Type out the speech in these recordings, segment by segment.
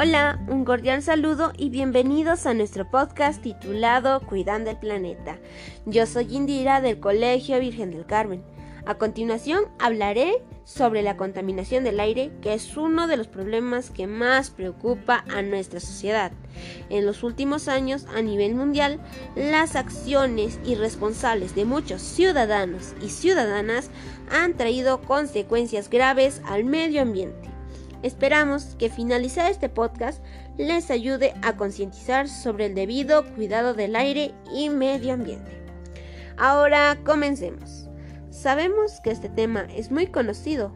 Hola, un cordial saludo y bienvenidos a nuestro podcast titulado Cuidando el Planeta. Yo soy Indira del Colegio Virgen del Carmen. A continuación hablaré sobre la contaminación del aire, que es uno de los problemas que más preocupa a nuestra sociedad. En los últimos años, a nivel mundial, las acciones irresponsables de muchos ciudadanos y ciudadanas han traído consecuencias graves al medio ambiente. Esperamos que finalizar este podcast les ayude a concientizar sobre el debido cuidado del aire y medio ambiente. Ahora comencemos. Sabemos que este tema es muy conocido,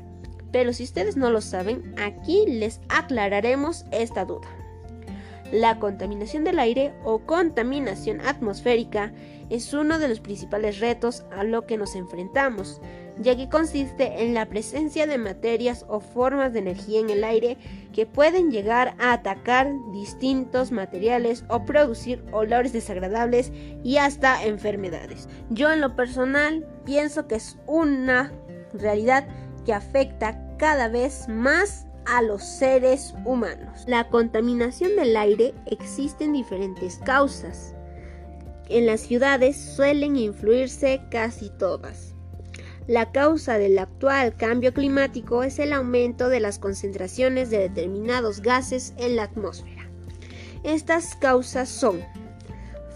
pero si ustedes no lo saben, aquí les aclararemos esta duda. La contaminación del aire o contaminación atmosférica es uno de los principales retos a lo que nos enfrentamos ya que consiste en la presencia de materias o formas de energía en el aire que pueden llegar a atacar distintos materiales o producir olores desagradables y hasta enfermedades. Yo en lo personal pienso que es una realidad que afecta cada vez más a los seres humanos. La contaminación del aire existe en diferentes causas. En las ciudades suelen influirse casi todas. La causa del actual cambio climático es el aumento de las concentraciones de determinados gases en la atmósfera. Estas causas son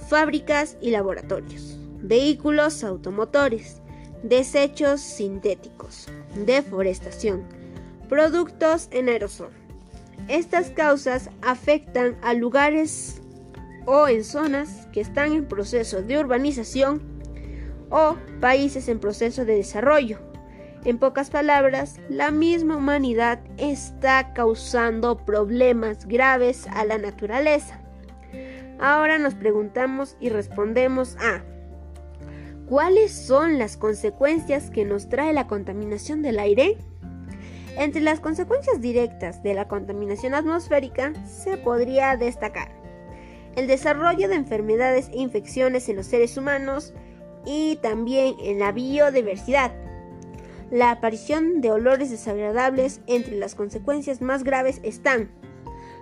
fábricas y laboratorios, vehículos automotores, desechos sintéticos, deforestación, productos en aerosol. Estas causas afectan a lugares o en zonas que están en proceso de urbanización o países en proceso de desarrollo. En pocas palabras, la misma humanidad está causando problemas graves a la naturaleza. Ahora nos preguntamos y respondemos a ¿Cuáles son las consecuencias que nos trae la contaminación del aire? Entre las consecuencias directas de la contaminación atmosférica se podría destacar el desarrollo de enfermedades e infecciones en los seres humanos, y también en la biodiversidad. La aparición de olores desagradables entre las consecuencias más graves están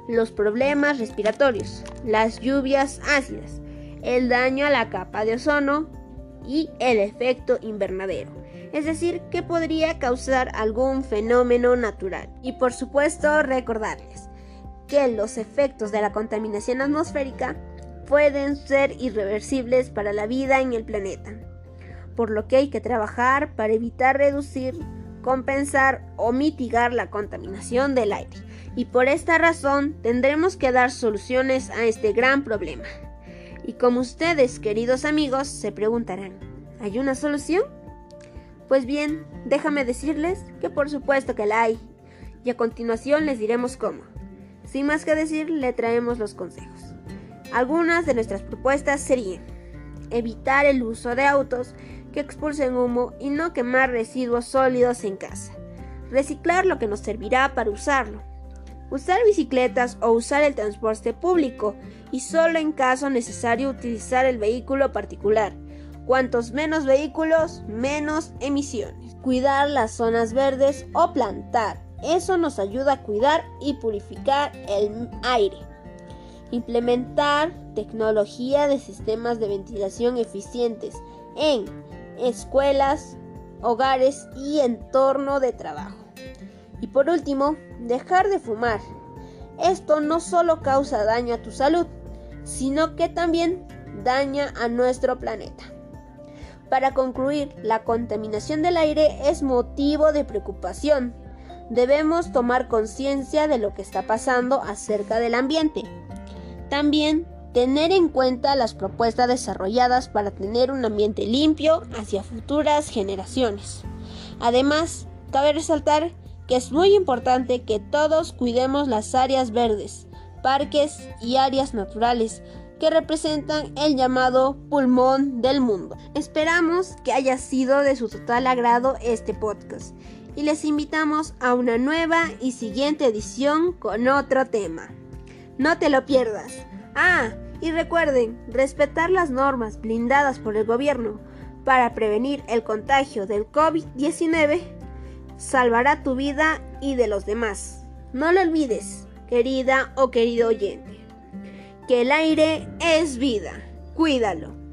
los problemas respiratorios, las lluvias ácidas, el daño a la capa de ozono y el efecto invernadero, es decir, que podría causar algún fenómeno natural. Y por supuesto recordarles que los efectos de la contaminación atmosférica pueden ser irreversibles para la vida en el planeta, por lo que hay que trabajar para evitar reducir, compensar o mitigar la contaminación del aire. Y por esta razón tendremos que dar soluciones a este gran problema. Y como ustedes, queridos amigos, se preguntarán, ¿hay una solución? Pues bien, déjame decirles que por supuesto que la hay. Y a continuación les diremos cómo. Sin más que decir, le traemos los consejos. Algunas de nuestras propuestas serían evitar el uso de autos que expulsen humo y no quemar residuos sólidos en casa. Reciclar lo que nos servirá para usarlo. Usar bicicletas o usar el transporte público y solo en caso necesario utilizar el vehículo particular. Cuantos menos vehículos, menos emisiones. Cuidar las zonas verdes o plantar. Eso nos ayuda a cuidar y purificar el aire. Implementar tecnología de sistemas de ventilación eficientes en escuelas, hogares y entorno de trabajo. Y por último, dejar de fumar. Esto no solo causa daño a tu salud, sino que también daña a nuestro planeta. Para concluir, la contaminación del aire es motivo de preocupación. Debemos tomar conciencia de lo que está pasando acerca del ambiente también tener en cuenta las propuestas desarrolladas para tener un ambiente limpio hacia futuras generaciones. Además, cabe resaltar que es muy importante que todos cuidemos las áreas verdes, parques y áreas naturales que representan el llamado pulmón del mundo. Esperamos que haya sido de su total agrado este podcast y les invitamos a una nueva y siguiente edición con otro tema. No te lo pierdas. Ah, y recuerden, respetar las normas blindadas por el gobierno para prevenir el contagio del COVID-19 salvará tu vida y de los demás. No lo olvides. querida o querido oyente, que el aire es vida. Cuídalo.